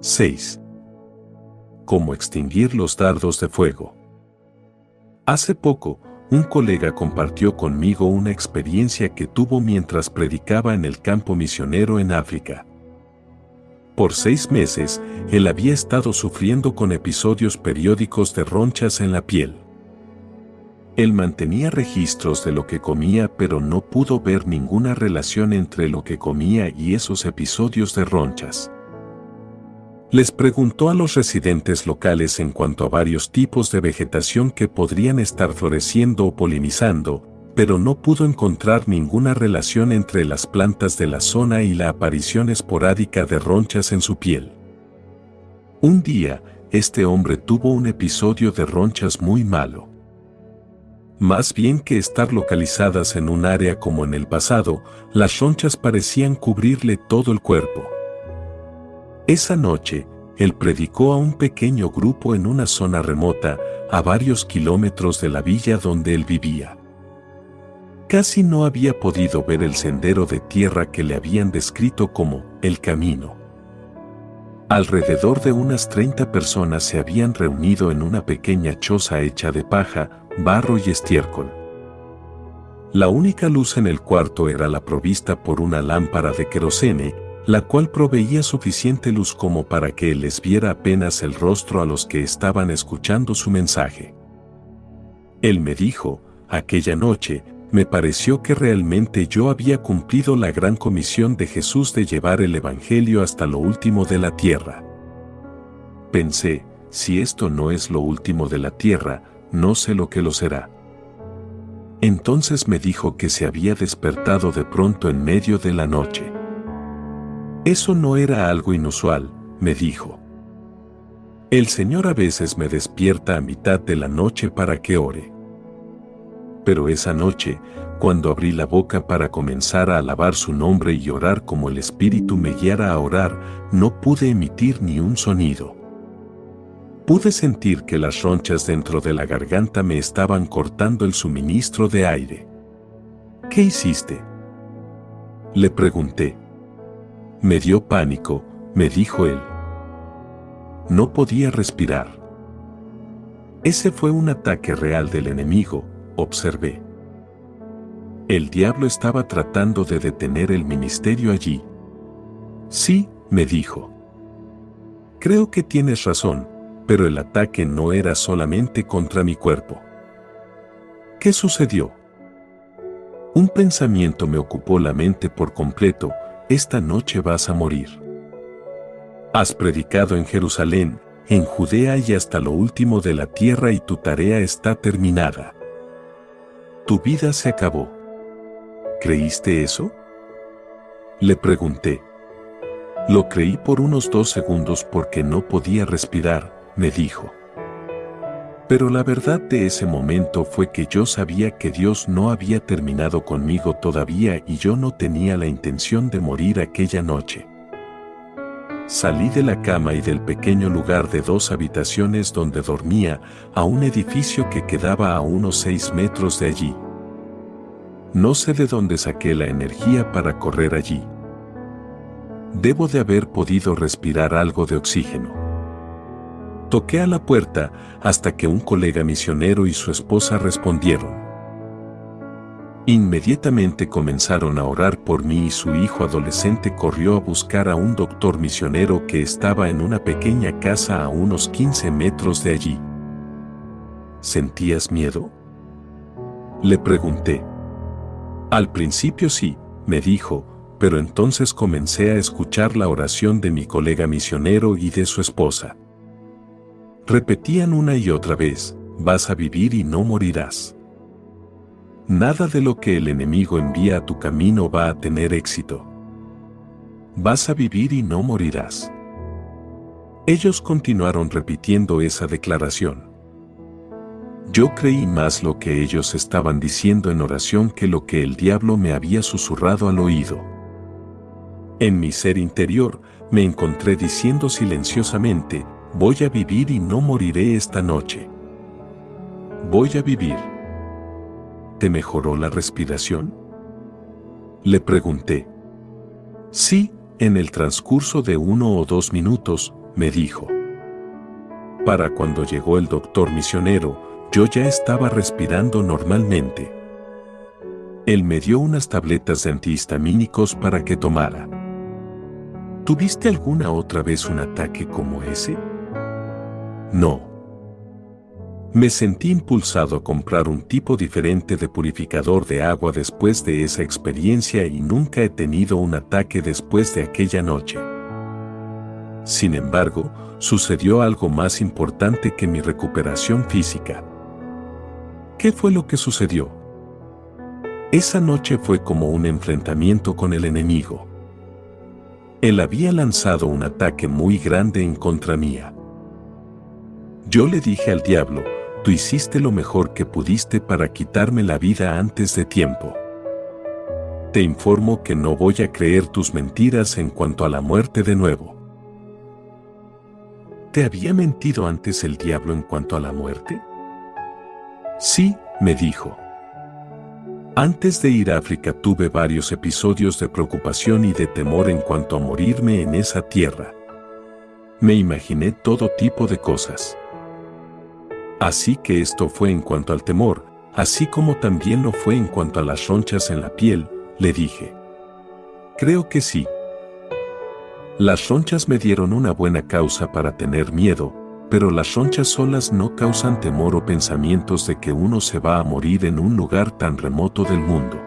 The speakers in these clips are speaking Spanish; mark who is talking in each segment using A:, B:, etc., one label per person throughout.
A: 6. Cómo extinguir los dardos de fuego. Hace poco, un colega compartió conmigo una experiencia que tuvo mientras predicaba en el campo misionero en África. Por seis meses, él había estado sufriendo con episodios periódicos de ronchas en la piel. Él mantenía registros de lo que comía pero no pudo ver ninguna relación entre lo que comía y esos episodios de ronchas. Les preguntó a los residentes locales en cuanto a varios tipos de vegetación que podrían estar floreciendo o polinizando, pero no pudo encontrar ninguna relación entre las plantas de la zona y la aparición esporádica de ronchas en su piel. Un día, este hombre tuvo un episodio de ronchas muy malo. Más bien que estar localizadas en un área como en el pasado, las ronchas parecían cubrirle todo el cuerpo. Esa noche, él predicó a un pequeño grupo en una zona remota, a varios kilómetros de la villa donde él vivía. Casi no había podido ver el sendero de tierra que le habían descrito como el camino. Alrededor de unas 30 personas se habían reunido en una pequeña choza hecha de paja, barro y estiércol. La única luz en el cuarto era la provista por una lámpara de querosene, la cual proveía suficiente luz como para que les viera apenas el rostro a los que estaban escuchando su mensaje. Él me dijo, aquella noche, me pareció que realmente yo había cumplido la gran comisión de Jesús de llevar el Evangelio hasta lo último de la tierra. Pensé, si esto no es lo último de la tierra, no sé lo que lo será. Entonces me dijo que se había despertado de pronto en medio de la noche. Eso no era algo inusual, me dijo. El Señor a veces me despierta a mitad de la noche para que ore pero esa noche, cuando abrí la boca para comenzar a alabar su nombre y orar como el Espíritu me guiara a orar, no pude emitir ni un sonido. Pude sentir que las ronchas dentro de la garganta me estaban cortando el suministro de aire. ¿Qué hiciste? Le pregunté. Me dio pánico, me dijo él. No podía respirar. Ese fue un ataque real del enemigo, observé. El diablo estaba tratando de detener el ministerio allí. Sí, me dijo. Creo que tienes razón, pero el ataque no era solamente contra mi cuerpo. ¿Qué sucedió? Un pensamiento me ocupó la mente por completo, esta noche vas a morir. Has predicado en Jerusalén, en Judea y hasta lo último de la tierra y tu tarea está terminada. Tu vida se acabó. ¿Creíste eso? Le pregunté. Lo creí por unos dos segundos porque no podía respirar, me dijo. Pero la verdad de ese momento fue que yo sabía que Dios no había terminado conmigo todavía y yo no tenía la intención de morir aquella noche. Salí de la cama y del pequeño lugar de dos habitaciones donde dormía a un edificio que quedaba a unos seis metros de allí. No sé de dónde saqué la energía para correr allí. Debo de haber podido respirar algo de oxígeno. Toqué a la puerta hasta que un colega misionero y su esposa respondieron. Inmediatamente comenzaron a orar por mí y su hijo adolescente corrió a buscar a un doctor misionero que estaba en una pequeña casa a unos 15 metros de allí. ¿Sentías miedo? Le pregunté. Al principio sí, me dijo, pero entonces comencé a escuchar la oración de mi colega misionero y de su esposa. Repetían una y otra vez, vas a vivir y no morirás. Nada de lo que el enemigo envía a tu camino va a tener éxito. Vas a vivir y no morirás. Ellos continuaron repitiendo esa declaración. Yo creí más lo que ellos estaban diciendo en oración que lo que el diablo me había susurrado al oído. En mi ser interior, me encontré diciendo silenciosamente, voy a vivir y no moriré esta noche. Voy a vivir. ¿Te mejoró la respiración? Le pregunté. Sí, en el transcurso de uno o dos minutos, me dijo. Para cuando llegó el doctor misionero, yo ya estaba respirando normalmente. Él me dio unas tabletas de antihistamínicos para que tomara. ¿Tuviste alguna otra vez un ataque como ese? No. Me sentí impulsado a comprar un tipo diferente de purificador de agua después de esa experiencia y nunca he tenido un ataque después de aquella noche. Sin embargo, sucedió algo más importante que mi recuperación física. ¿Qué fue lo que sucedió? Esa noche fue como un enfrentamiento con el enemigo. Él había lanzado un ataque muy grande en contra mía. Yo le dije al diablo, tú hiciste lo mejor que pudiste para quitarme la vida antes de tiempo. Te informo que no voy a creer tus mentiras en cuanto a la muerte de nuevo. ¿Te había mentido antes el diablo en cuanto a la muerte? Sí, me dijo. Antes de ir a África tuve varios episodios de preocupación y de temor en cuanto a morirme en esa tierra. Me imaginé todo tipo de cosas. Así que esto fue en cuanto al temor, así como también lo fue en cuanto a las ronchas en la piel, le dije. Creo que sí. Las ronchas me dieron una buena causa para tener miedo, pero las ronchas solas no causan temor o pensamientos de que uno se va a morir en un lugar tan remoto del mundo.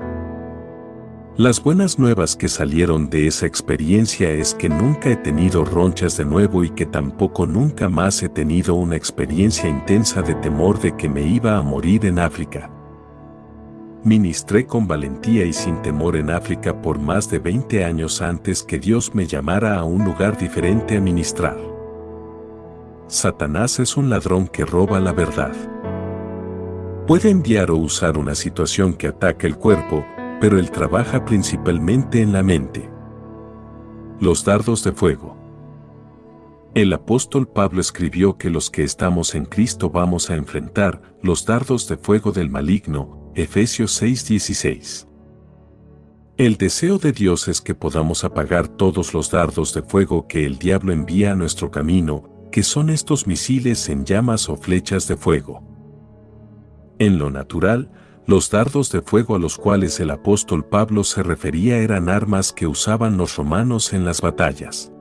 A: Las buenas nuevas que salieron de esa experiencia es que nunca he tenido ronchas de nuevo y que tampoco nunca más he tenido una experiencia intensa de temor de que me iba a morir en África. Ministré con valentía y sin temor en África por más de 20 años antes que Dios me llamara a un lugar diferente a ministrar. Satanás es un ladrón que roba la verdad. Puede enviar o usar una situación que ataca el cuerpo, pero él trabaja principalmente en la mente. Los dardos de fuego. El apóstol Pablo escribió que los que estamos en Cristo vamos a enfrentar los dardos de fuego del maligno, Efesios 6:16. El deseo de Dios es que podamos apagar todos los dardos de fuego que el diablo envía a nuestro camino, que son estos misiles en llamas o flechas de fuego. En lo natural, los dardos de fuego a los cuales el apóstol Pablo se refería eran armas que usaban los romanos en las batallas.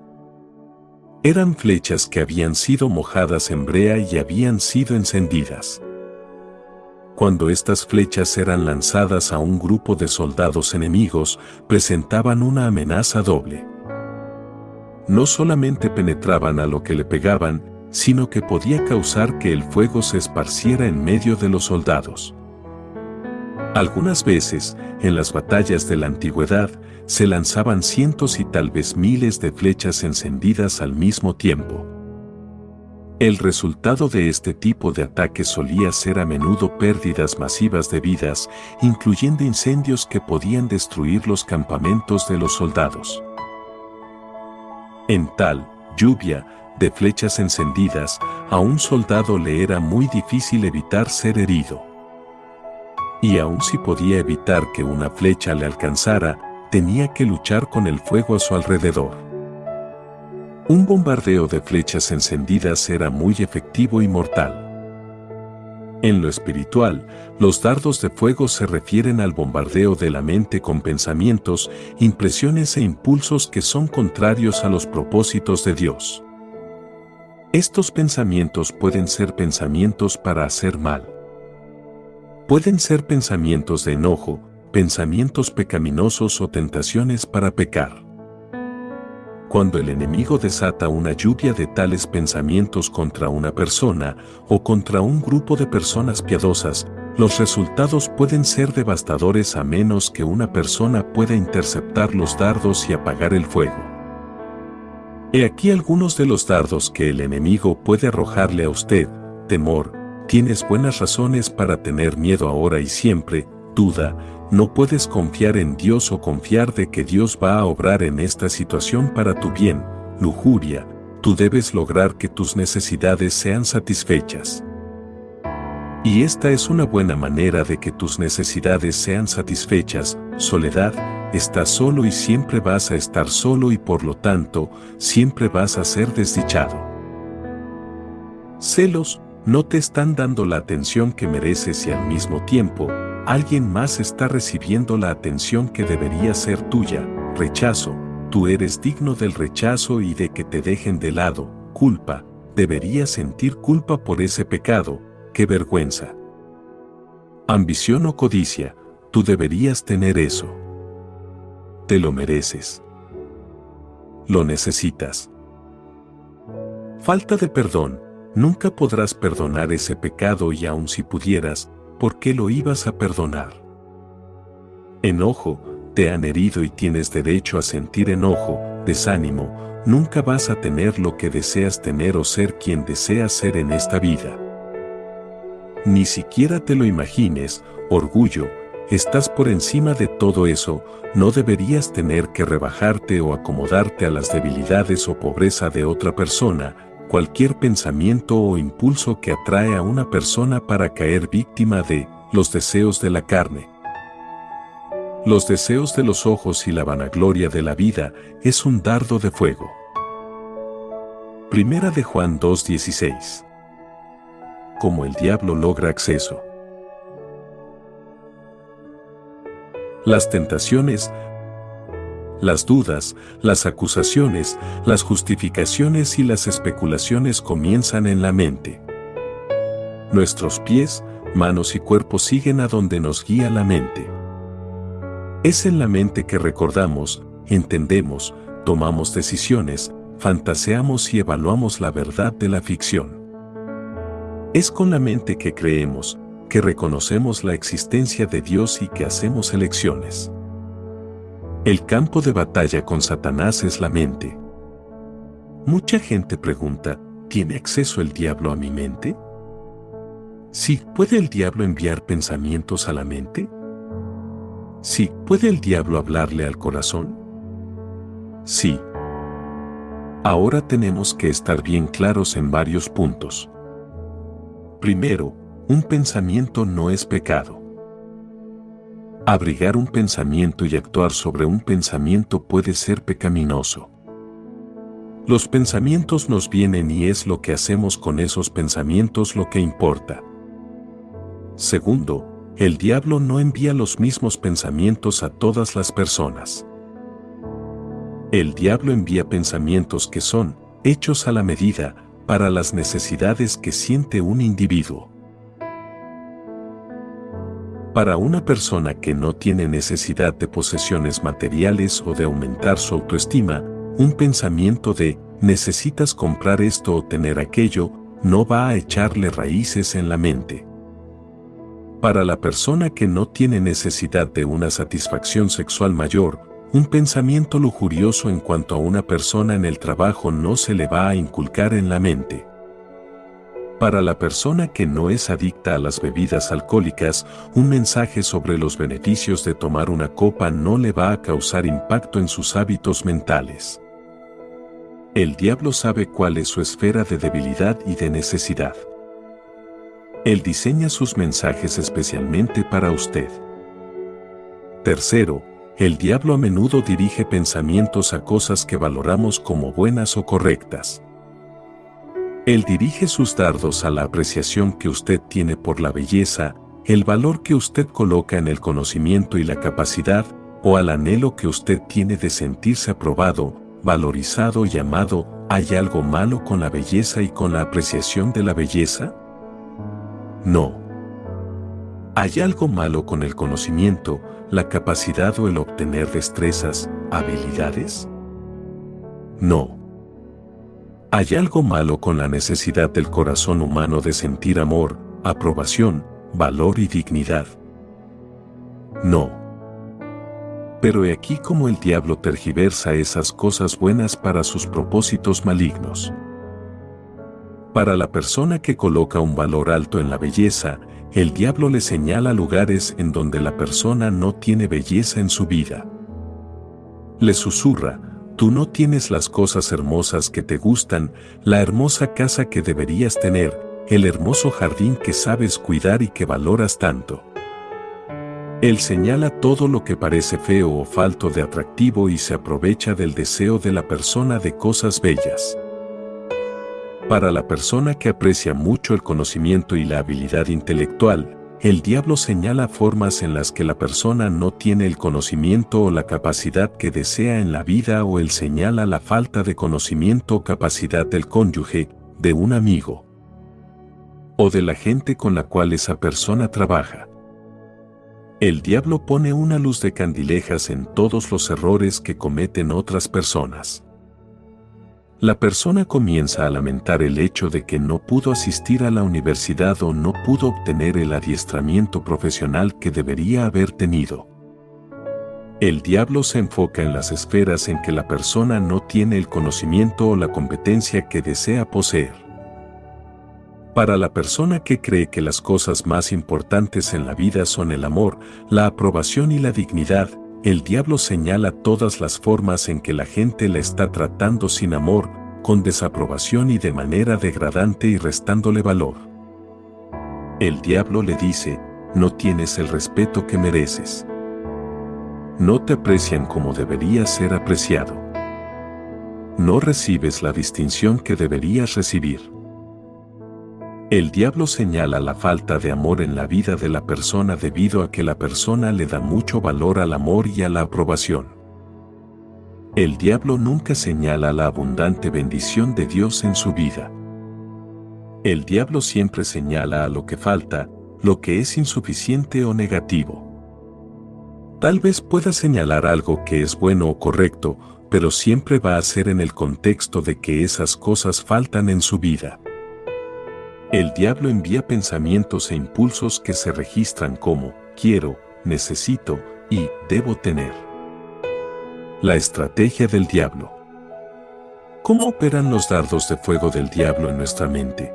A: Eran flechas que habían sido mojadas en brea y habían sido encendidas. Cuando estas flechas eran lanzadas a un grupo de soldados enemigos, presentaban una amenaza doble no solamente penetraban a lo que le pegaban, sino que podía causar que el fuego se esparciera en medio de los soldados. Algunas veces, en las batallas de la antigüedad, se lanzaban cientos y tal vez miles de flechas encendidas al mismo tiempo. El resultado de este tipo de ataques solía ser a menudo pérdidas masivas de vidas, incluyendo incendios que podían destruir los campamentos de los soldados. En tal lluvia de flechas encendidas, a un soldado le era muy difícil evitar ser herido. Y aun si podía evitar que una flecha le alcanzara, tenía que luchar con el fuego a su alrededor. Un bombardeo de flechas encendidas era muy efectivo y mortal. En lo espiritual, los dardos de fuego se refieren al bombardeo de la mente con pensamientos, impresiones e impulsos que son contrarios a los propósitos de Dios. Estos pensamientos pueden ser pensamientos para hacer mal. Pueden ser pensamientos de enojo, pensamientos pecaminosos o tentaciones para pecar. Cuando el enemigo desata una lluvia de tales pensamientos contra una persona o contra un grupo de personas piadosas, los resultados pueden ser devastadores a menos que una persona pueda interceptar los dardos y apagar el fuego. He aquí algunos de los dardos que el enemigo puede arrojarle a usted, temor, tienes buenas razones para tener miedo ahora y siempre, duda, no puedes confiar en Dios o confiar de que Dios va a obrar en esta situación para tu bien, lujuria, tú debes lograr que tus necesidades sean satisfechas. Y esta es una buena manera de que tus necesidades sean satisfechas, soledad, estás solo y siempre vas a estar solo y por lo tanto, siempre vas a ser desdichado. Celos, no te están dando la atención que mereces y al mismo tiempo, alguien más está recibiendo la atención que debería ser tuya. Rechazo, tú eres digno del rechazo y de que te dejen de lado. Culpa, deberías sentir culpa por ese pecado. Qué vergüenza. Ambición o codicia, tú deberías tener eso. Te lo mereces. Lo necesitas. Falta de perdón, nunca podrás perdonar ese pecado y aun si pudieras, ¿por qué lo ibas a perdonar? Enojo, te han herido y tienes derecho a sentir enojo, desánimo, nunca vas a tener lo que deseas tener o ser quien deseas ser en esta vida. Ni siquiera te lo imagines, orgullo, estás por encima de todo eso, no deberías tener que rebajarte o acomodarte a las debilidades o pobreza de otra persona, cualquier pensamiento o impulso que atrae a una persona para caer víctima de los deseos de la carne. Los deseos de los ojos y la vanagloria de la vida es un dardo de fuego. Primera de Juan 2.16 Como el diablo logra acceso. Las tentaciones las dudas, las acusaciones, las justificaciones y las especulaciones comienzan en la mente. Nuestros pies, manos y cuerpo siguen a donde nos guía la mente. Es en la mente que recordamos, entendemos, tomamos decisiones, fantaseamos y evaluamos la verdad de la ficción. Es con la mente que creemos, que reconocemos la existencia de Dios y que hacemos elecciones. El campo de batalla con Satanás es la mente. Mucha gente pregunta, ¿tiene acceso el diablo a mi mente? Sí, ¿puede el diablo enviar pensamientos a la mente? Sí, ¿puede el diablo hablarle al corazón? Sí. Ahora tenemos que estar bien claros en varios puntos. Primero, un pensamiento no es pecado. Abrigar un pensamiento y actuar sobre un pensamiento puede ser pecaminoso. Los pensamientos nos vienen y es lo que hacemos con esos pensamientos lo que importa. Segundo, el diablo no envía los mismos pensamientos a todas las personas. El diablo envía pensamientos que son, hechos a la medida, para las necesidades que siente un individuo. Para una persona que no tiene necesidad de posesiones materiales o de aumentar su autoestima, un pensamiento de necesitas comprar esto o tener aquello no va a echarle raíces en la mente. Para la persona que no tiene necesidad de una satisfacción sexual mayor, un pensamiento lujurioso en cuanto a una persona en el trabajo no se le va a inculcar en la mente. Para la persona que no es adicta a las bebidas alcohólicas, un mensaje sobre los beneficios de tomar una copa no le va a causar impacto en sus hábitos mentales. El diablo sabe cuál es su esfera de debilidad y de necesidad. Él diseña sus mensajes especialmente para usted. Tercero, el diablo a menudo dirige pensamientos a cosas que valoramos como buenas o correctas. Él dirige sus dardos a la apreciación que usted tiene por la belleza, el valor que usted coloca en el conocimiento y la capacidad, o al anhelo que usted tiene de sentirse aprobado, valorizado y amado, ¿hay algo malo con la belleza y con la apreciación de la belleza? No. ¿Hay algo malo con el conocimiento, la capacidad o el obtener destrezas, habilidades? No. ¿Hay algo malo con la necesidad del corazón humano de sentir amor, aprobación, valor y dignidad? No. Pero he aquí como el diablo tergiversa esas cosas buenas para sus propósitos malignos. Para la persona que coloca un valor alto en la belleza, el diablo le señala lugares en donde la persona no tiene belleza en su vida. Le susurra, Tú no tienes las cosas hermosas que te gustan, la hermosa casa que deberías tener, el hermoso jardín que sabes cuidar y que valoras tanto. Él señala todo lo que parece feo o falto de atractivo y se aprovecha del deseo de la persona de cosas bellas. Para la persona que aprecia mucho el conocimiento y la habilidad intelectual, el diablo señala formas en las que la persona no tiene el conocimiento o la capacidad que desea en la vida o él señala la falta de conocimiento o capacidad del cónyuge, de un amigo o de la gente con la cual esa persona trabaja. El diablo pone una luz de candilejas en todos los errores que cometen otras personas. La persona comienza a lamentar el hecho de que no pudo asistir a la universidad o no pudo obtener el adiestramiento profesional que debería haber tenido. El diablo se enfoca en las esferas en que la persona no tiene el conocimiento o la competencia que desea poseer. Para la persona que cree que las cosas más importantes en la vida son el amor, la aprobación y la dignidad, el diablo señala todas las formas en que la gente la está tratando sin amor, con desaprobación y de manera degradante y restándole valor. El diablo le dice, no tienes el respeto que mereces. No te aprecian como deberías ser apreciado. No recibes la distinción que deberías recibir. El diablo señala la falta de amor en la vida de la persona debido a que la persona le da mucho valor al amor y a la aprobación. El diablo nunca señala la abundante bendición de Dios en su vida. El diablo siempre señala a lo que falta, lo que es insuficiente o negativo. Tal vez pueda señalar algo que es bueno o correcto, pero siempre va a ser en el contexto de que esas cosas faltan en su vida. El diablo envía pensamientos e impulsos que se registran como quiero, necesito y debo tener. La estrategia del diablo. ¿Cómo operan los dardos de fuego del diablo en nuestra mente?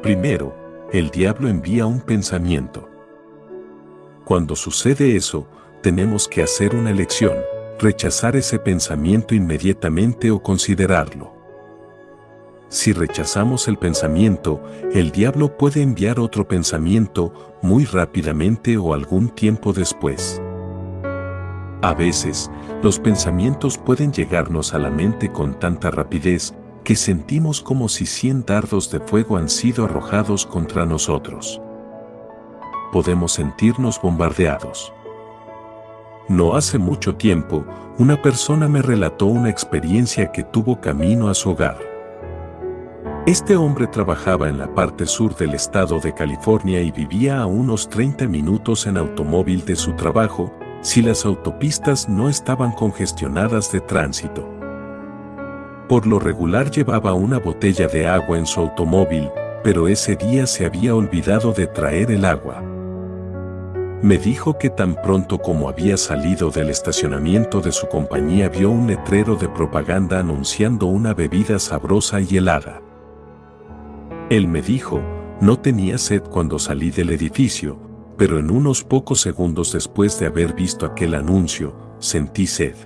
A: Primero, el diablo envía un pensamiento. Cuando sucede eso, tenemos que hacer una elección, rechazar ese pensamiento inmediatamente o considerarlo. Si rechazamos el pensamiento, el diablo puede enviar otro pensamiento muy rápidamente o algún tiempo después. A veces, los pensamientos pueden llegarnos a la mente con tanta rapidez que sentimos como si cien dardos de fuego han sido arrojados contra nosotros. Podemos sentirnos bombardeados. No hace mucho tiempo, una persona me relató una experiencia que tuvo camino a su hogar. Este hombre trabajaba en la parte sur del estado de California y vivía a unos 30 minutos en automóvil de su trabajo, si las autopistas no estaban congestionadas de tránsito. Por lo regular llevaba una botella de agua en su automóvil, pero ese día se había olvidado de traer el agua. Me dijo que tan pronto como había salido del estacionamiento de su compañía vio un letrero de propaganda anunciando una bebida sabrosa y helada. Él me dijo, no tenía sed cuando salí del edificio, pero en unos pocos segundos después de haber visto aquel anuncio, sentí sed.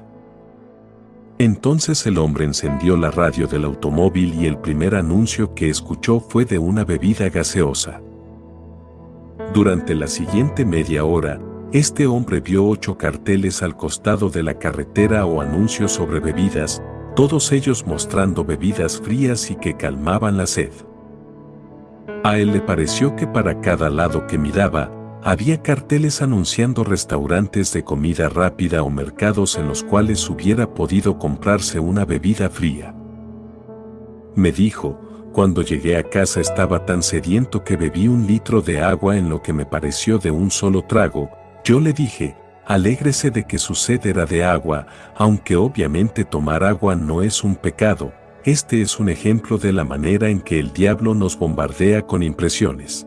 A: Entonces el hombre encendió la radio del automóvil y el primer anuncio que escuchó fue de una bebida gaseosa. Durante la siguiente media hora, este hombre vio ocho carteles al costado de la carretera o anuncios sobre bebidas, todos ellos mostrando bebidas frías y que calmaban la sed. A él le pareció que para cada lado que miraba, había carteles anunciando restaurantes de comida rápida o mercados en los cuales hubiera podido comprarse una bebida fría. Me dijo, cuando llegué a casa estaba tan sediento que bebí un litro de agua en lo que me pareció de un solo trago, yo le dije, alégrese de que su sed era de agua, aunque obviamente tomar agua no es un pecado, este es un ejemplo de la manera en que el diablo nos bombardea con impresiones.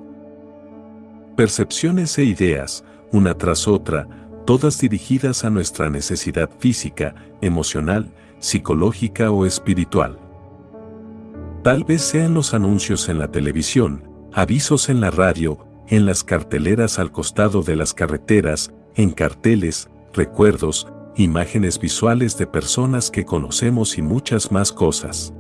A: Percepciones e ideas, una tras otra, todas dirigidas a nuestra necesidad física, emocional, psicológica o espiritual. Tal vez sean los anuncios en la televisión, avisos en la radio, en las carteleras al costado de las carreteras, en carteles, recuerdos, imágenes visuales de personas que conocemos y muchas más cosas.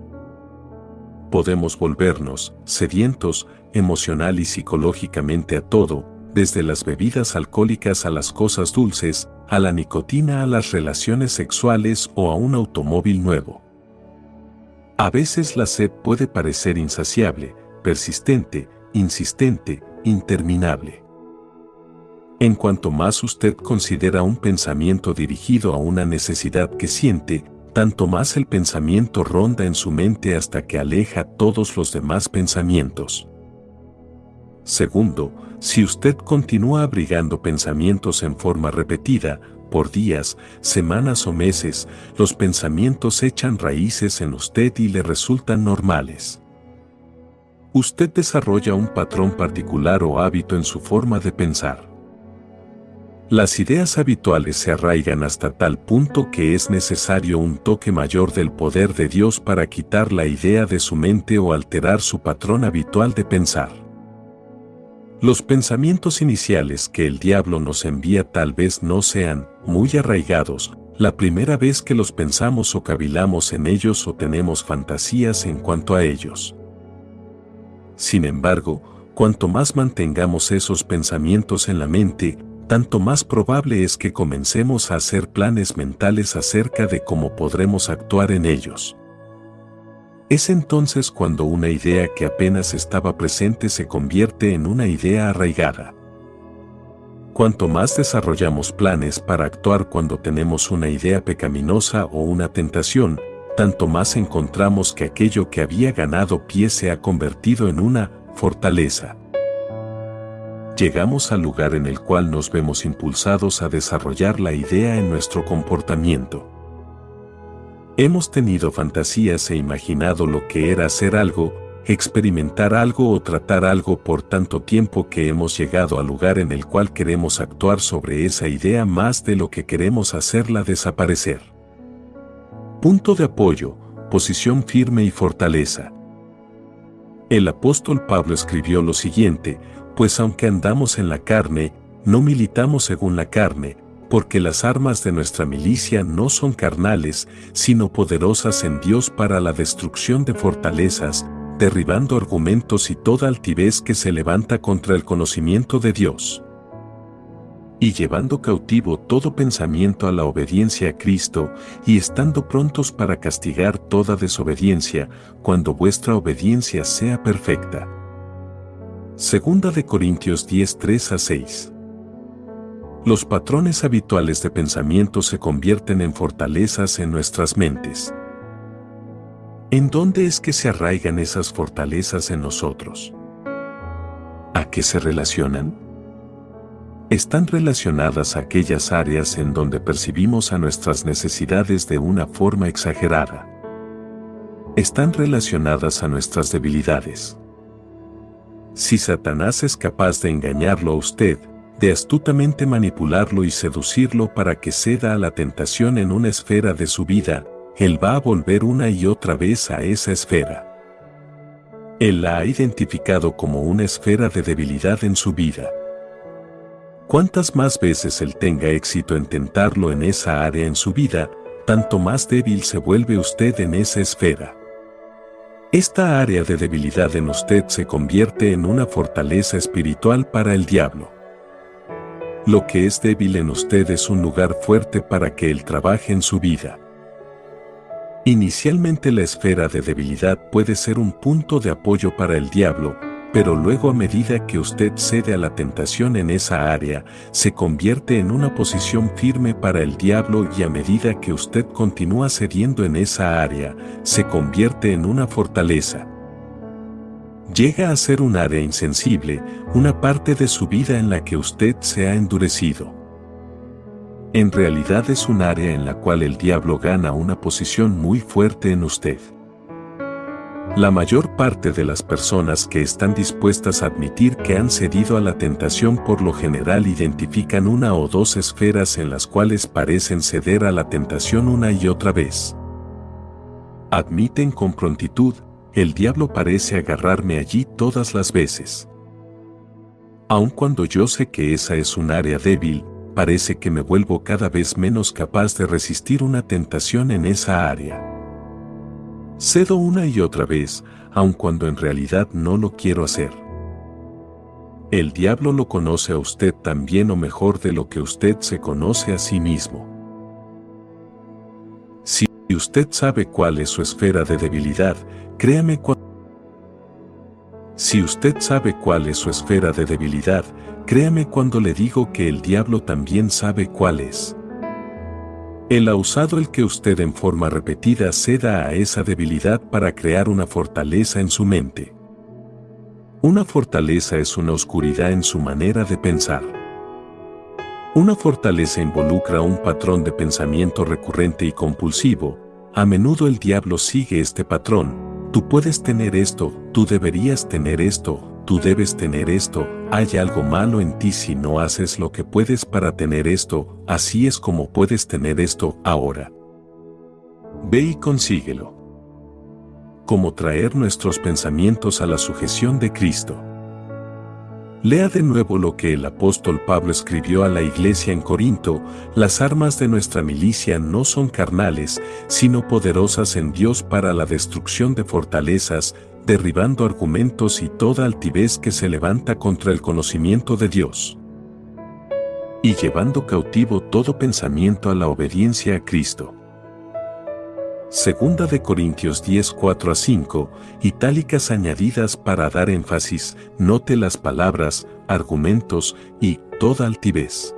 A: Podemos volvernos sedientos emocional y psicológicamente a todo, desde las bebidas alcohólicas a las cosas dulces, a la nicotina a las relaciones sexuales o a un automóvil nuevo. A veces la sed puede parecer insaciable, persistente, insistente, interminable. En cuanto más usted considera un pensamiento dirigido a una necesidad que siente, tanto más el pensamiento ronda en su mente hasta que aleja todos los demás pensamientos. Segundo, si usted continúa abrigando pensamientos en forma repetida, por días, semanas o meses, los pensamientos echan raíces en usted y le resultan normales. Usted desarrolla un patrón particular o hábito en su forma de pensar. Las ideas habituales se arraigan hasta tal punto que es necesario un toque mayor del poder de Dios para quitar la idea de su mente o alterar su patrón habitual de pensar. Los pensamientos iniciales que el diablo nos envía tal vez no sean muy arraigados, la primera vez que los pensamos o cavilamos en ellos o tenemos fantasías en cuanto a ellos. Sin embargo, cuanto más mantengamos esos pensamientos en la mente, tanto más probable es que comencemos a hacer planes mentales acerca de cómo podremos actuar en ellos. Es entonces cuando una idea que apenas estaba presente se convierte en una idea arraigada. Cuanto más desarrollamos planes para actuar cuando tenemos una idea pecaminosa o una tentación, tanto más encontramos que aquello que había ganado pie se ha convertido en una fortaleza. Llegamos al lugar en el cual nos vemos impulsados a desarrollar la idea en nuestro comportamiento. Hemos tenido fantasías e imaginado lo que era hacer algo, experimentar algo o tratar algo por tanto tiempo que hemos llegado al lugar en el cual queremos actuar sobre esa idea más de lo que queremos hacerla desaparecer. Punto de apoyo, posición firme y fortaleza. El apóstol Pablo escribió lo siguiente, pues aunque andamos en la carne, no militamos según la carne, porque las armas de nuestra milicia no son carnales, sino poderosas en Dios para la destrucción de fortalezas, derribando argumentos y toda altivez que se levanta contra el conocimiento de Dios. Y llevando cautivo todo pensamiento a la obediencia a Cristo, y estando prontos para castigar toda desobediencia, cuando vuestra obediencia sea perfecta. Segunda de Corintios 10, 3 a 6 los patrones habituales de pensamiento se convierten en fortalezas en nuestras mentes. ¿En dónde es que se arraigan esas fortalezas en nosotros? ¿A qué se relacionan? Están relacionadas a aquellas áreas en donde percibimos a nuestras necesidades de una forma exagerada. Están relacionadas a nuestras debilidades. Si Satanás es capaz de engañarlo a usted, de astutamente manipularlo y seducirlo para que ceda a la tentación en una esfera de su vida, él va a volver una y otra vez a esa esfera. Él la ha identificado como una esfera de debilidad en su vida. Cuantas más veces él tenga éxito en tentarlo en esa área en su vida, tanto más débil se vuelve usted en esa esfera. Esta área de debilidad en usted se convierte en una fortaleza espiritual para el diablo. Lo que es débil en usted es un lugar fuerte para que Él trabaje en su vida. Inicialmente la esfera de debilidad puede ser un punto de apoyo para el diablo, pero luego a medida que usted cede a la tentación en esa área, se convierte en una posición firme para el diablo y a medida que usted continúa cediendo en esa área, se convierte en una fortaleza llega a ser un área insensible, una parte de su vida en la que usted se ha endurecido. En realidad es un área en la cual el diablo gana una posición muy fuerte en usted. La mayor parte de las personas que están dispuestas a admitir que han cedido a la tentación por lo general identifican una o dos esferas en las cuales parecen ceder a la tentación una y otra vez. Admiten con prontitud, el diablo parece agarrarme allí todas las veces. Aun cuando yo sé que esa es un área débil, parece que me vuelvo cada vez menos capaz de resistir una tentación en esa área. Cedo una y otra vez, aun cuando en realidad no lo quiero hacer. El diablo lo conoce a usted tan bien o mejor de lo que usted se conoce a sí mismo. Si usted sabe cuál es su esfera de debilidad, créame cuando si usted sabe cuál es su esfera de debilidad, créame cuando le digo que el diablo también sabe cuál es. Él ha usado el que usted en forma repetida ceda a esa debilidad para crear una fortaleza en su mente. Una fortaleza es una oscuridad en su manera de pensar. Una fortaleza involucra un patrón de pensamiento recurrente y compulsivo. A menudo el diablo sigue este patrón, Tú puedes tener esto, tú deberías tener esto, tú debes tener esto, hay algo malo en ti si no haces lo que puedes para tener esto, así es como puedes tener esto ahora. Ve y consíguelo. Como traer nuestros pensamientos a la sujeción de Cristo. Lea de nuevo lo que el apóstol Pablo escribió a la iglesia en Corinto, las armas de nuestra milicia no son carnales, sino poderosas en Dios para la destrucción de fortalezas, derribando argumentos y toda altivez que se levanta contra el conocimiento de Dios. Y llevando cautivo todo pensamiento a la obediencia a Cristo. Segunda de Corintios 10, 4 a 5, itálicas añadidas para dar énfasis, note las palabras, argumentos y toda altivez.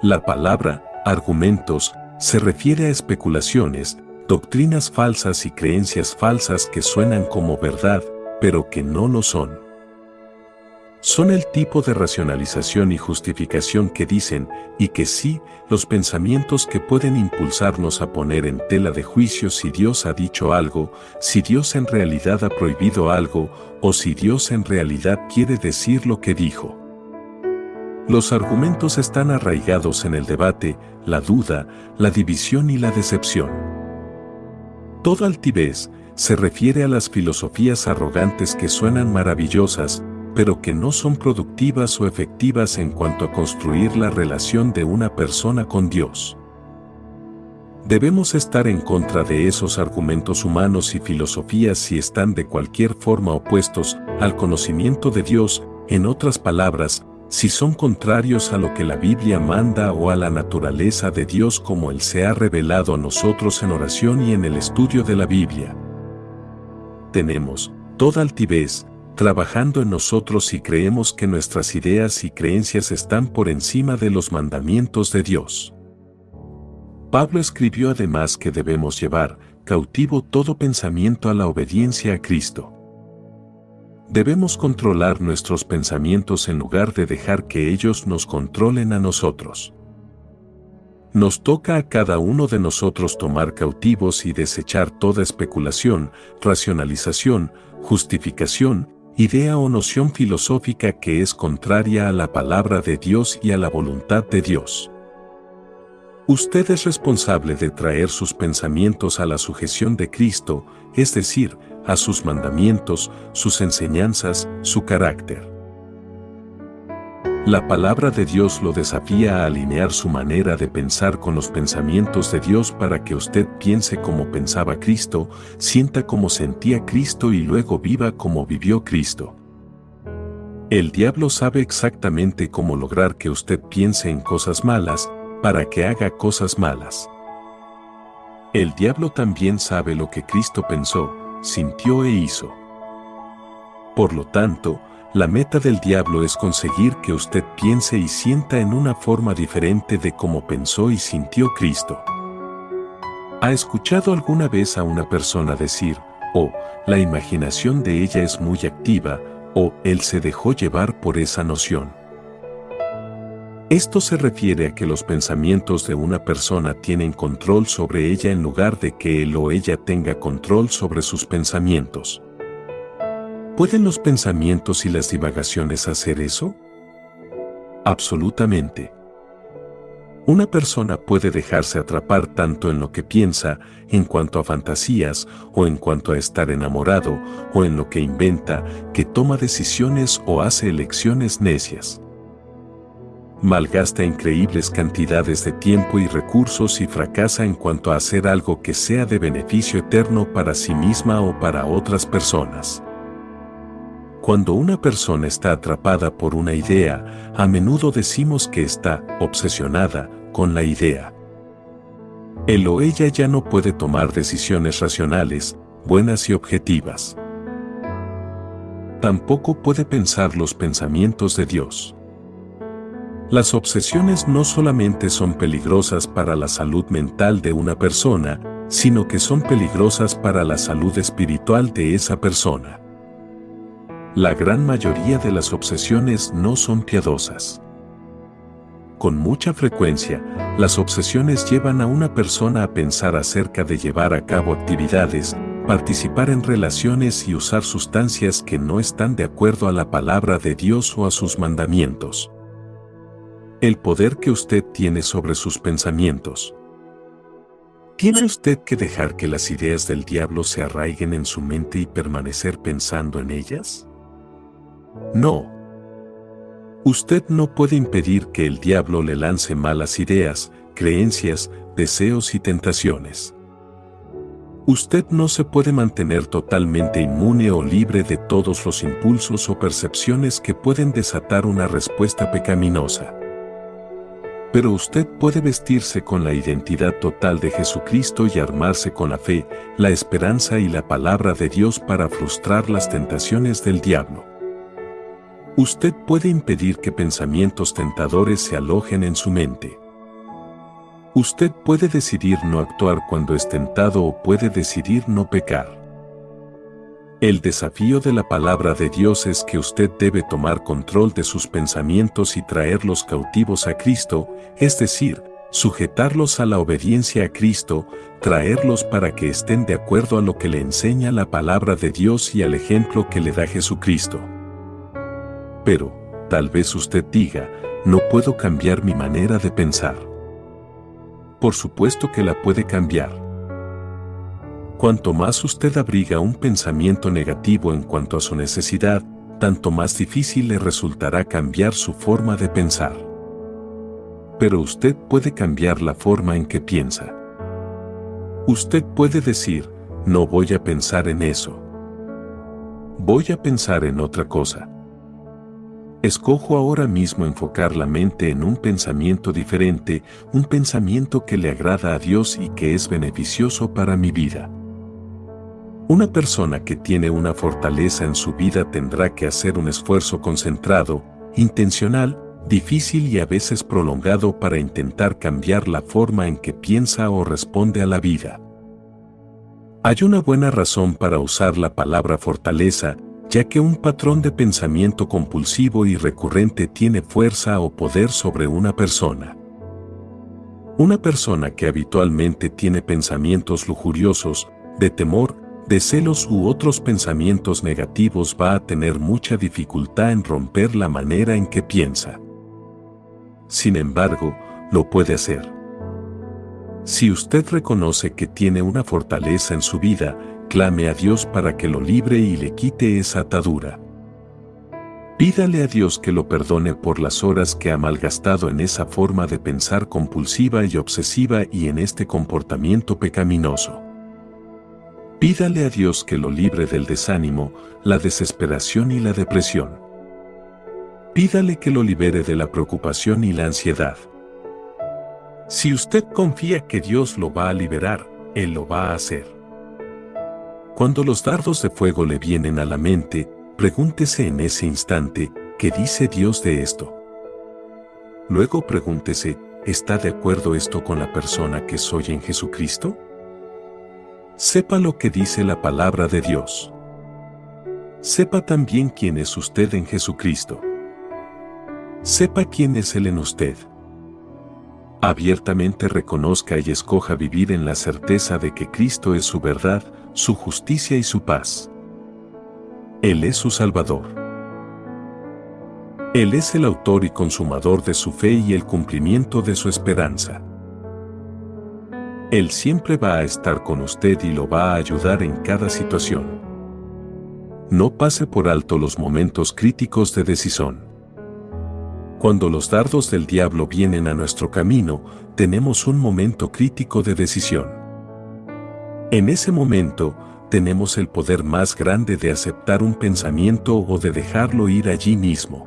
A: La palabra, argumentos, se refiere a especulaciones, doctrinas falsas y creencias falsas que suenan como verdad, pero que no lo son son el tipo de racionalización y justificación que dicen, y que sí, los pensamientos que pueden impulsarnos a poner en tela de juicio si Dios ha dicho algo, si Dios en realidad ha prohibido algo, o si Dios en realidad quiere decir lo que dijo. Los argumentos están arraigados en el debate, la duda, la división y la decepción. Toda altivez se refiere a las filosofías arrogantes que suenan maravillosas, pero que no son productivas o efectivas en cuanto a construir la relación de una persona con Dios. Debemos estar en contra de esos argumentos humanos y filosofías si están de cualquier forma opuestos al conocimiento de Dios, en otras palabras, si son contrarios a lo que la Biblia manda o a la naturaleza de Dios como Él se ha revelado a nosotros en oración y en el estudio de la Biblia. Tenemos, toda altivez, trabajando en nosotros y creemos que nuestras ideas y creencias están por encima de los mandamientos de Dios. Pablo escribió además que debemos llevar cautivo todo pensamiento a la obediencia a Cristo. Debemos controlar nuestros pensamientos en lugar de dejar que ellos nos controlen a nosotros. Nos toca a cada uno de nosotros tomar cautivos y desechar toda especulación, racionalización, justificación, idea o noción filosófica que es contraria a la palabra de Dios y a la voluntad de Dios. Usted es responsable de traer sus pensamientos a la sujeción de Cristo, es decir, a sus mandamientos, sus enseñanzas, su carácter. La palabra de Dios lo desafía a alinear su manera de pensar con los pensamientos de Dios para que usted piense como pensaba Cristo, sienta como sentía Cristo y luego viva como vivió Cristo. El diablo sabe exactamente cómo lograr que usted piense en cosas malas, para que haga cosas malas. El diablo también sabe lo que Cristo pensó, sintió e hizo. Por lo tanto, la meta del diablo es conseguir que usted piense y sienta en una forma diferente de cómo pensó y sintió Cristo. ¿Ha escuchado alguna vez a una persona decir, oh, la imaginación de ella es muy activa, o él se dejó llevar por esa noción? Esto se refiere a que los pensamientos de una persona tienen control sobre ella en lugar de que él o ella tenga control sobre sus pensamientos. ¿Pueden los pensamientos y las divagaciones hacer eso? Absolutamente. Una persona puede dejarse atrapar tanto en lo que piensa, en cuanto a fantasías, o en cuanto a estar enamorado, o en lo que inventa, que toma decisiones o hace elecciones necias. Malgasta increíbles cantidades de tiempo y recursos y fracasa en cuanto a hacer algo que sea de beneficio eterno para sí misma o para otras personas. Cuando una persona está atrapada por una idea, a menudo decimos que está obsesionada con la idea. Él o ella ya no puede tomar decisiones racionales, buenas y objetivas. Tampoco puede pensar los pensamientos de Dios. Las obsesiones no solamente son peligrosas para la salud mental de una persona, sino que son peligrosas para la salud espiritual de esa persona. La gran mayoría de las obsesiones no son piadosas. Con mucha frecuencia, las obsesiones llevan a una persona a pensar acerca de llevar a cabo actividades, participar en relaciones y usar sustancias que no están de acuerdo a la palabra de Dios o a sus mandamientos. El poder que usted tiene sobre sus pensamientos. ¿Tiene usted que dejar que las ideas del diablo se arraiguen en su mente y permanecer pensando en ellas? No. Usted no puede impedir que el diablo le lance malas ideas, creencias, deseos y tentaciones. Usted no se puede mantener totalmente inmune o libre de todos los impulsos o percepciones que pueden desatar una respuesta pecaminosa. Pero usted puede vestirse con la identidad total de Jesucristo y armarse con la fe, la esperanza y la palabra de Dios para frustrar las tentaciones del diablo. Usted puede impedir que pensamientos tentadores se alojen en su mente. Usted puede decidir no actuar cuando es tentado o puede decidir no pecar. El desafío de la palabra de Dios es que usted debe tomar control de sus pensamientos y traerlos cautivos a Cristo, es decir, sujetarlos a la obediencia a Cristo, traerlos para que estén de acuerdo a lo que le enseña la palabra de Dios y al ejemplo que le da Jesucristo. Pero, tal vez usted diga, no puedo cambiar mi manera de pensar por supuesto que la puede cambiar. Cuanto más usted abriga un pensamiento negativo en cuanto a su necesidad, tanto más difícil le resultará cambiar su forma de pensar. Pero usted puede cambiar la forma en que piensa. Usted puede decir, no voy a pensar en eso. Voy a pensar en otra cosa. Escojo ahora mismo enfocar la mente en un pensamiento diferente, un pensamiento que le agrada a Dios y que es beneficioso para mi vida. Una persona que tiene una fortaleza en su vida tendrá que hacer un esfuerzo concentrado, intencional, difícil y a veces prolongado para intentar cambiar la forma en que piensa o responde a la vida. Hay una buena razón para usar la palabra fortaleza, ya que un patrón de pensamiento compulsivo y recurrente tiene fuerza o poder sobre una persona. Una persona que habitualmente tiene pensamientos lujuriosos, de temor, de celos u otros pensamientos negativos va a tener mucha dificultad en romper la manera en que piensa. Sin embargo, lo puede hacer. Si usted reconoce que tiene una fortaleza en su vida, clame a Dios para que lo libre y le quite esa atadura. Pídale a Dios que lo perdone por las horas que ha malgastado en esa forma de pensar compulsiva y obsesiva y en este comportamiento pecaminoso. Pídale a Dios que lo libre del desánimo, la desesperación y la depresión. Pídale que lo libere de la preocupación y la ansiedad. Si usted confía que Dios lo va a liberar, Él lo va a hacer. Cuando los dardos de fuego le vienen a la mente, pregúntese en ese instante, ¿qué dice Dios de esto? Luego pregúntese, ¿está de acuerdo esto con la persona que soy en Jesucristo? Sepa lo que dice la palabra de Dios. Sepa también quién es usted en Jesucristo. Sepa quién es Él en usted. Abiertamente reconozca y escoja vivir en la certeza de que Cristo es su verdad, su justicia y su paz. Él es su Salvador. Él es el autor y consumador de su fe y el cumplimiento de su esperanza. Él siempre va a estar con usted y lo va a ayudar en cada situación. No pase por alto los momentos críticos de decisión. Cuando los dardos del diablo vienen a nuestro camino, tenemos un momento crítico de decisión. En ese momento, tenemos el poder más grande de aceptar un pensamiento o de dejarlo ir allí mismo.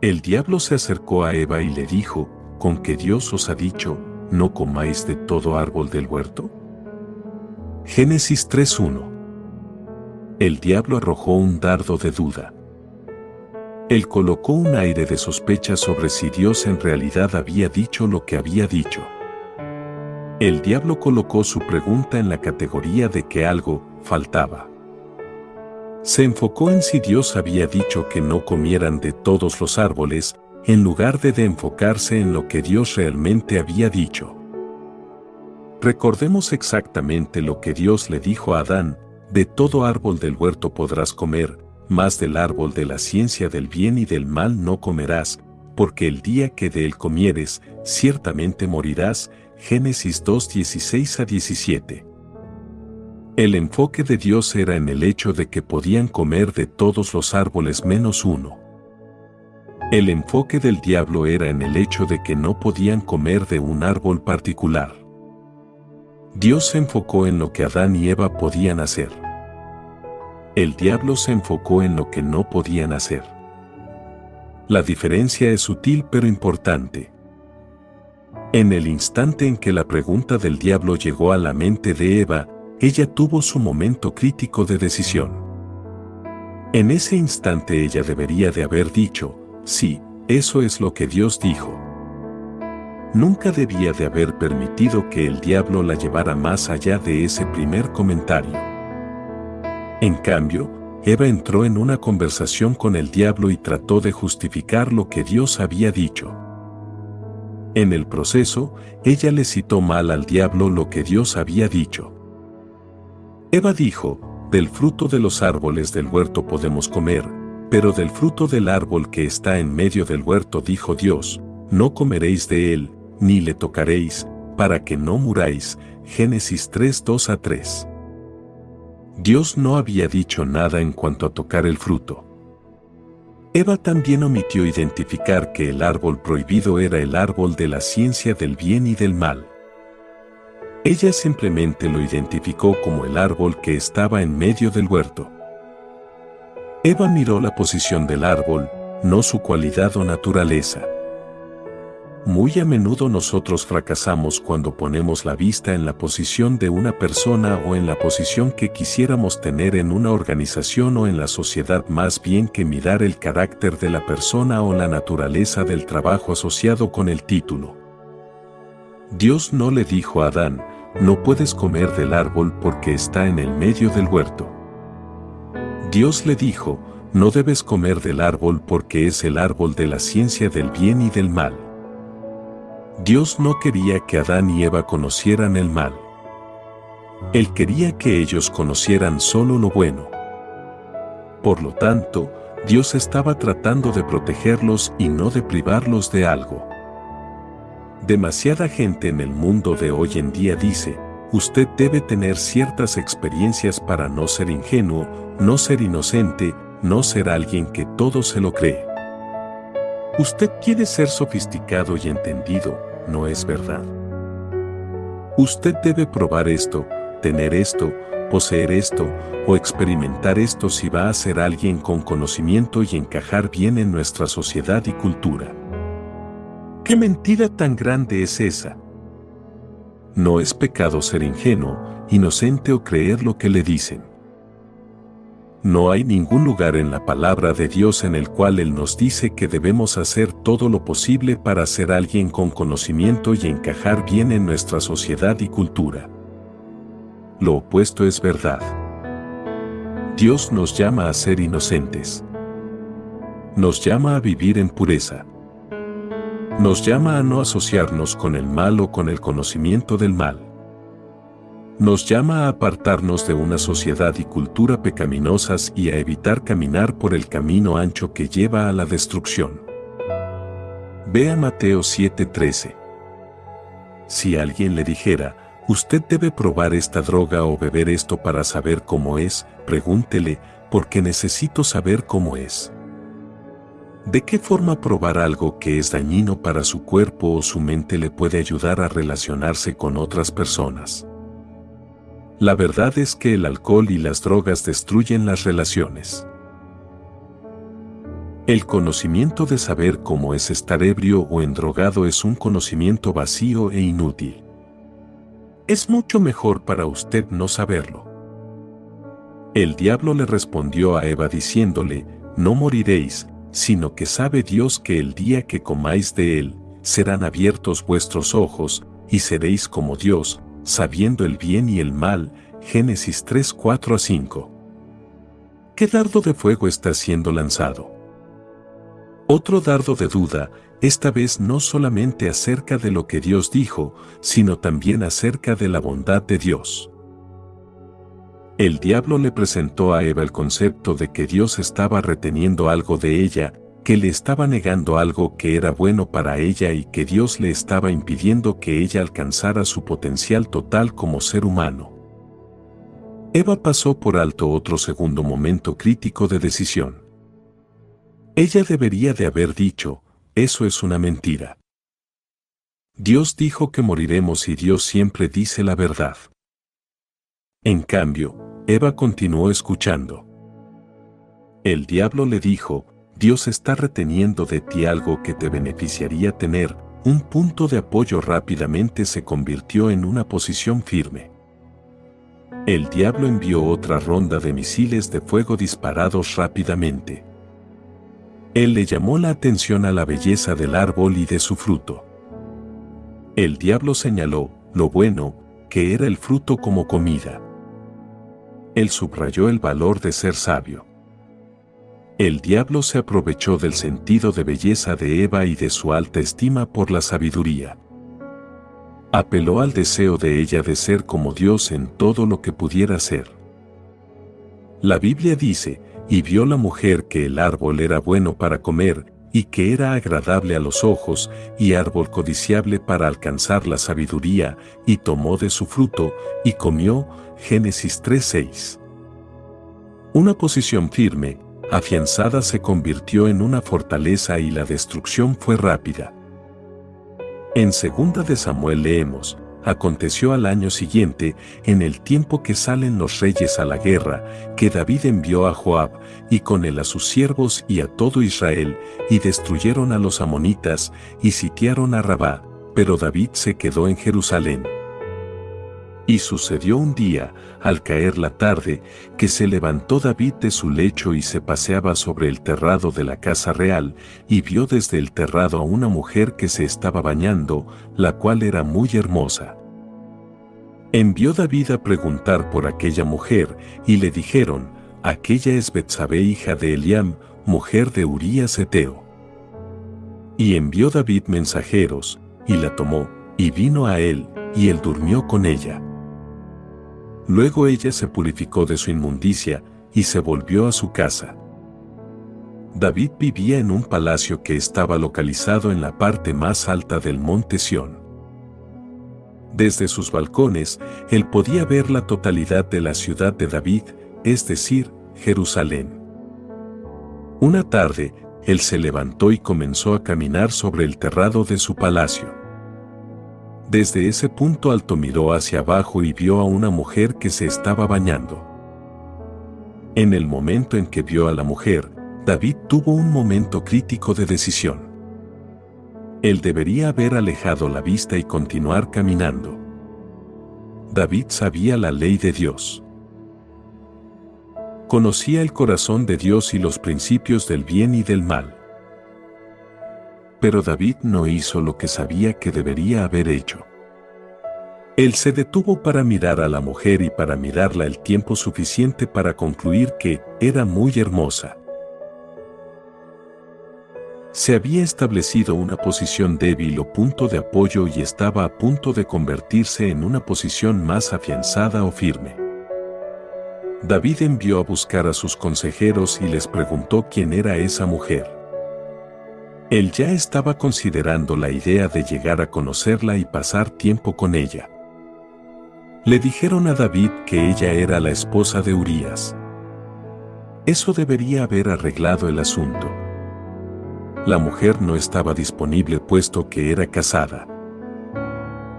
A: El diablo se acercó a Eva y le dijo, ¿con que Dios os ha dicho, no comáis de todo árbol del huerto? Génesis 3.1 El diablo arrojó un dardo de duda. Él colocó un aire de sospecha sobre si Dios en realidad había dicho lo que había dicho. El diablo colocó su pregunta en la categoría de que algo faltaba. Se enfocó en si Dios había dicho que no comieran de todos los árboles, en lugar de, de enfocarse en lo que Dios realmente había dicho. Recordemos exactamente lo que Dios le dijo a Adán, de todo árbol del huerto podrás comer, mas del árbol de la ciencia del bien y del mal no comerás, porque el día que de él comieres, ciertamente morirás, Génesis 2, 16 a 17. El enfoque de Dios era en el hecho de que podían comer de todos los árboles menos uno. El enfoque del diablo era en el hecho de que no podían comer de un árbol particular. Dios se enfocó en lo que Adán y Eva podían hacer. El diablo se enfocó en lo que no podían hacer. La diferencia es sutil pero importante. En el instante en que la pregunta del diablo llegó a la mente de Eva, ella tuvo su momento crítico de decisión. En ese instante ella debería de haber dicho, sí, eso es lo que Dios dijo. Nunca debía de haber permitido que el diablo la llevara más allá de ese primer comentario. En cambio, Eva entró en una conversación con el diablo y trató de justificar lo que Dios había dicho. En el proceso, ella le citó mal al diablo lo que Dios había dicho. Eva dijo, del fruto de los árboles del huerto podemos comer, pero del fruto del árbol que está en medio del huerto dijo Dios, no comeréis de él, ni le tocaréis, para que no muráis. Génesis 3, 2 a 3. Dios no había dicho nada en cuanto a tocar el fruto. Eva también omitió identificar que el árbol prohibido era el árbol de la ciencia del bien y del mal. Ella simplemente lo identificó como el árbol que estaba en medio del huerto. Eva miró la posición del árbol, no su cualidad o naturaleza. Muy a menudo nosotros fracasamos cuando ponemos la vista en la posición de una persona o en la posición que quisiéramos tener en una organización o en la sociedad más bien que mirar el carácter de la persona o la naturaleza del trabajo asociado con el título. Dios no le dijo a Adán, no puedes comer del árbol porque está en el medio del huerto. Dios le dijo, no debes comer del árbol porque es el árbol de la ciencia del bien y del mal. Dios no quería que Adán y Eva conocieran el mal. Él quería que ellos conocieran solo lo bueno. Por lo tanto, Dios estaba tratando de protegerlos y no de privarlos de algo. Demasiada gente en el mundo de hoy en día dice, usted debe tener ciertas experiencias para no ser ingenuo, no ser inocente, no ser alguien que todo se lo cree. Usted quiere ser sofisticado y entendido, no es verdad. Usted debe probar esto, tener esto, poseer esto o experimentar esto si va a ser alguien con conocimiento y encajar bien en nuestra sociedad y cultura. ¿Qué mentira tan grande es esa? No es pecado ser ingenuo, inocente o creer lo que le dicen. No hay ningún lugar en la palabra de Dios en el cual Él nos dice que debemos hacer todo lo posible para ser alguien con conocimiento y encajar bien en nuestra sociedad y cultura. Lo opuesto es verdad. Dios nos llama a ser inocentes. Nos llama a vivir en pureza. Nos llama a no asociarnos con el mal o con el conocimiento del mal nos llama a apartarnos de una sociedad y cultura pecaminosas y a evitar caminar por el camino ancho que lleva a la destrucción. Vea Mateo 7:13. Si alguien le dijera, usted debe probar esta droga o beber esto para saber cómo es, pregúntele, porque necesito saber cómo es. ¿De qué forma probar algo que es dañino para su cuerpo o su mente le puede ayudar a relacionarse con otras personas? La verdad es que el alcohol y las drogas destruyen las relaciones. El conocimiento de saber cómo es estar ebrio o endrogado es un conocimiento vacío e inútil. Es mucho mejor para usted no saberlo. El diablo le respondió a Eva diciéndole, no moriréis, sino que sabe Dios que el día que comáis de él, serán abiertos vuestros ojos, y seréis como Dios, sabiendo el bien y el mal. Génesis 3, 4 a 5. ¿Qué dardo de fuego está siendo lanzado? Otro dardo de duda, esta vez no solamente acerca de lo que Dios dijo, sino también acerca de la bondad de Dios. El diablo le presentó a Eva el concepto de que Dios estaba reteniendo algo de ella, que le estaba negando algo que era bueno para ella y que Dios le estaba impidiendo que ella alcanzara su potencial total como ser humano. Eva pasó por alto otro segundo momento crítico de decisión. Ella debería de haber dicho, eso es una mentira. Dios dijo que moriremos y Dios siempre dice la verdad. En cambio, Eva continuó escuchando. El diablo le dijo, Dios está reteniendo de ti algo que te beneficiaría tener, un punto de apoyo rápidamente se convirtió en una posición firme. El diablo envió otra ronda de misiles de fuego disparados rápidamente. Él le llamó la atención a la belleza del árbol y de su fruto. El diablo señaló, lo bueno, que era el fruto como comida. Él subrayó el valor de ser sabio. El diablo se aprovechó del sentido de belleza de Eva y de su alta estima por la sabiduría. Apeló al deseo de ella de ser como Dios en todo lo que pudiera ser. La Biblia dice, y vio la mujer que el árbol era bueno para comer, y que era agradable a los ojos, y árbol codiciable para alcanzar la sabiduría, y tomó de su fruto, y comió, Génesis 3:6. Una posición firme, afianzada se convirtió en una fortaleza y la destrucción fue rápida. En segunda de Samuel leemos, aconteció al año siguiente, en el tiempo que salen los reyes a la guerra, que David envió a Joab, y con él a sus siervos y a todo Israel, y destruyeron a los amonitas, y sitiaron a Rabá, pero David se quedó en Jerusalén. Y sucedió un día, al caer la tarde, que se levantó David de su lecho y se paseaba sobre el terrado de la casa real, y vio desde el terrado a una mujer que se estaba bañando, la cual era muy hermosa. Envió David a preguntar por aquella mujer, y le dijeron, aquella es Betsabé hija de Eliam, mujer de Urías Eteo. Y envió David mensajeros, y la tomó, y vino a él, y él durmió con ella. Luego ella se purificó de su inmundicia y se volvió a su casa. David vivía en un palacio que estaba localizado en la parte más alta del monte Sión. Desde sus balcones, él podía ver la totalidad de la ciudad de David, es decir, Jerusalén. Una tarde, él se levantó y comenzó a caminar sobre el terrado de su palacio. Desde ese punto alto miró hacia abajo y vio a una mujer que se estaba bañando. En el momento en que vio a la mujer, David tuvo un momento crítico de decisión. Él debería haber alejado la vista y continuar caminando. David sabía la ley de Dios. Conocía el corazón de Dios y los principios del bien y del mal. Pero David no hizo lo que sabía que debería haber hecho. Él se detuvo para mirar a la mujer y para mirarla el tiempo suficiente para concluir que era muy hermosa. Se había establecido una posición débil o punto de apoyo y estaba a punto de convertirse en una posición más afianzada o firme. David envió a buscar a sus consejeros y les preguntó quién era esa mujer. Él ya estaba considerando la idea de llegar a conocerla y pasar tiempo con ella. Le dijeron a David que ella era la esposa de Urías. Eso debería haber arreglado el asunto. La mujer no estaba disponible puesto que era casada.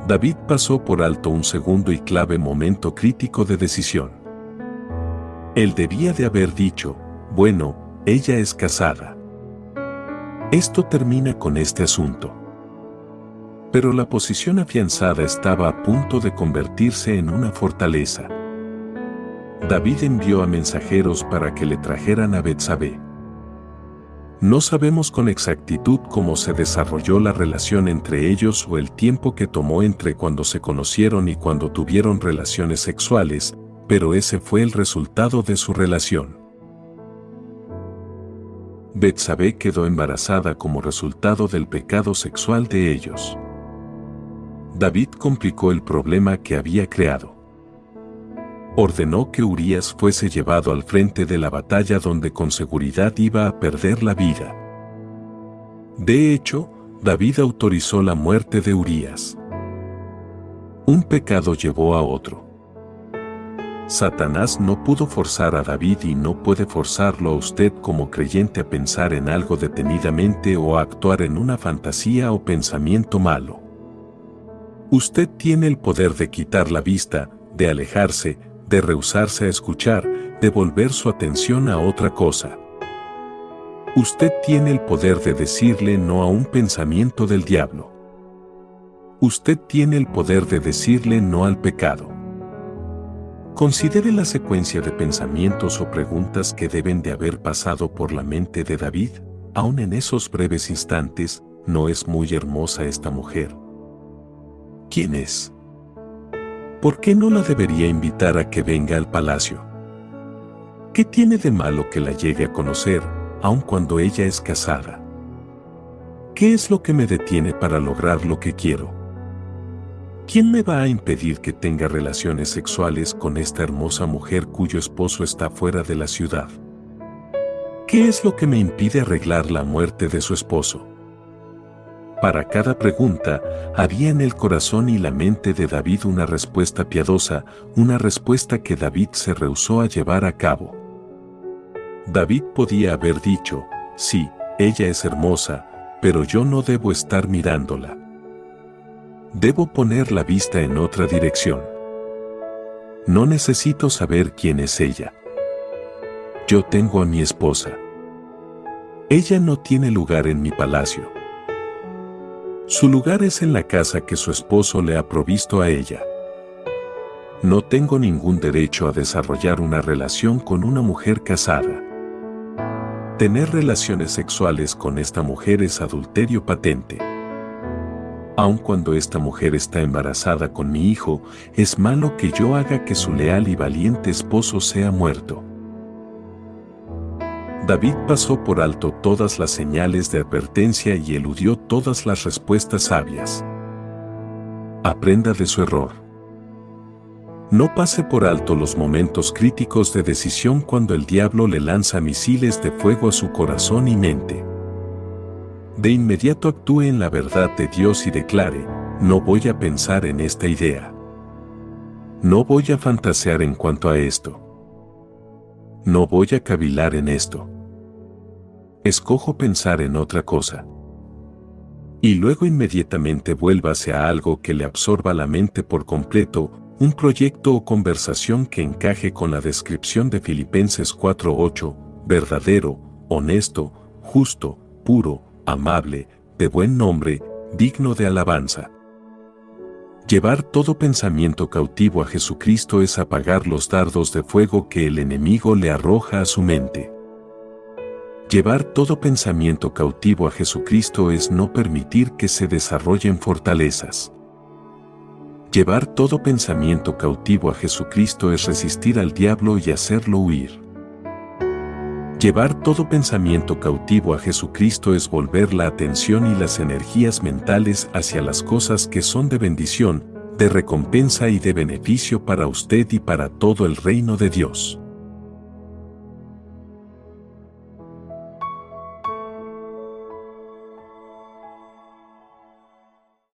A: David pasó por alto un segundo y clave momento crítico de decisión. Él debía de haber dicho, bueno, ella es casada. Esto termina con este asunto. Pero la posición afianzada estaba a punto de convertirse en una fortaleza. David envió a mensajeros para que le trajeran a Betsabé. No sabemos con exactitud cómo se desarrolló la relación entre ellos o el tiempo que tomó entre cuando se conocieron y cuando tuvieron relaciones sexuales, pero ese fue el resultado de su relación. Betsabé quedó embarazada como resultado del pecado sexual de ellos. David complicó el problema que había creado ordenó que Urias fuese llevado al frente de la batalla donde con seguridad iba a perder la vida. De hecho, David autorizó la muerte de Urias. Un pecado llevó a otro. Satanás no pudo forzar a David y no puede forzarlo a usted como creyente a pensar en algo detenidamente o a actuar en una fantasía o pensamiento malo. Usted tiene el poder de quitar la vista, de alejarse, de rehusarse a escuchar, de volver su atención a otra cosa. Usted tiene el poder de decirle no a un pensamiento del diablo. Usted tiene el poder de decirle no al pecado. Considere la secuencia de pensamientos o preguntas que deben de haber pasado por la mente de David, aun en esos breves instantes, ¿no es muy hermosa esta mujer? ¿Quién es? ¿por qué no la debería invitar a que venga al palacio? ¿Qué tiene de malo que la llegue a conocer, aun cuando ella es casada? ¿Qué es lo que me detiene para lograr lo que quiero? ¿Quién me va a impedir que tenga relaciones sexuales con esta hermosa mujer cuyo esposo está fuera de la ciudad? ¿Qué es lo que me impide arreglar la muerte de su esposo? Para cada pregunta, había en el corazón y la mente de David una respuesta piadosa, una respuesta que David se rehusó a llevar a cabo. David podía haber dicho, sí, ella es hermosa, pero yo no debo estar mirándola. Debo poner la vista en otra dirección. No necesito saber quién es ella. Yo tengo a mi esposa. Ella no tiene lugar en mi palacio. Su lugar es en la casa que su esposo le ha provisto a ella. No tengo ningún derecho a desarrollar una relación con una mujer casada. Tener relaciones sexuales con esta mujer es adulterio patente. Aun cuando esta mujer está embarazada con mi hijo, es malo que yo haga que su leal y valiente esposo sea muerto. David pasó por alto todas las señales de advertencia y eludió todas las respuestas sabias. Aprenda de su error. No pase por alto los momentos críticos de decisión cuando el diablo le lanza misiles de fuego a su corazón y mente. De inmediato actúe en la verdad de Dios y declare, no voy a pensar en esta idea. No voy a fantasear en cuanto a esto. No voy a cavilar en esto escojo pensar en otra cosa. Y luego inmediatamente vuélvase a algo que le absorba la mente por completo, un proyecto o conversación que encaje con la descripción de Filipenses 4.8, verdadero, honesto, justo, puro, amable, de buen nombre, digno de alabanza. Llevar todo pensamiento cautivo a Jesucristo es apagar los dardos de fuego que el enemigo le arroja a su mente. Llevar todo pensamiento cautivo a Jesucristo es no permitir que se desarrollen fortalezas. Llevar todo pensamiento cautivo a Jesucristo es resistir al diablo y hacerlo huir. Llevar todo pensamiento cautivo a Jesucristo es volver la atención y las energías mentales hacia las cosas que son de bendición, de recompensa y de beneficio para usted y para todo el reino de Dios.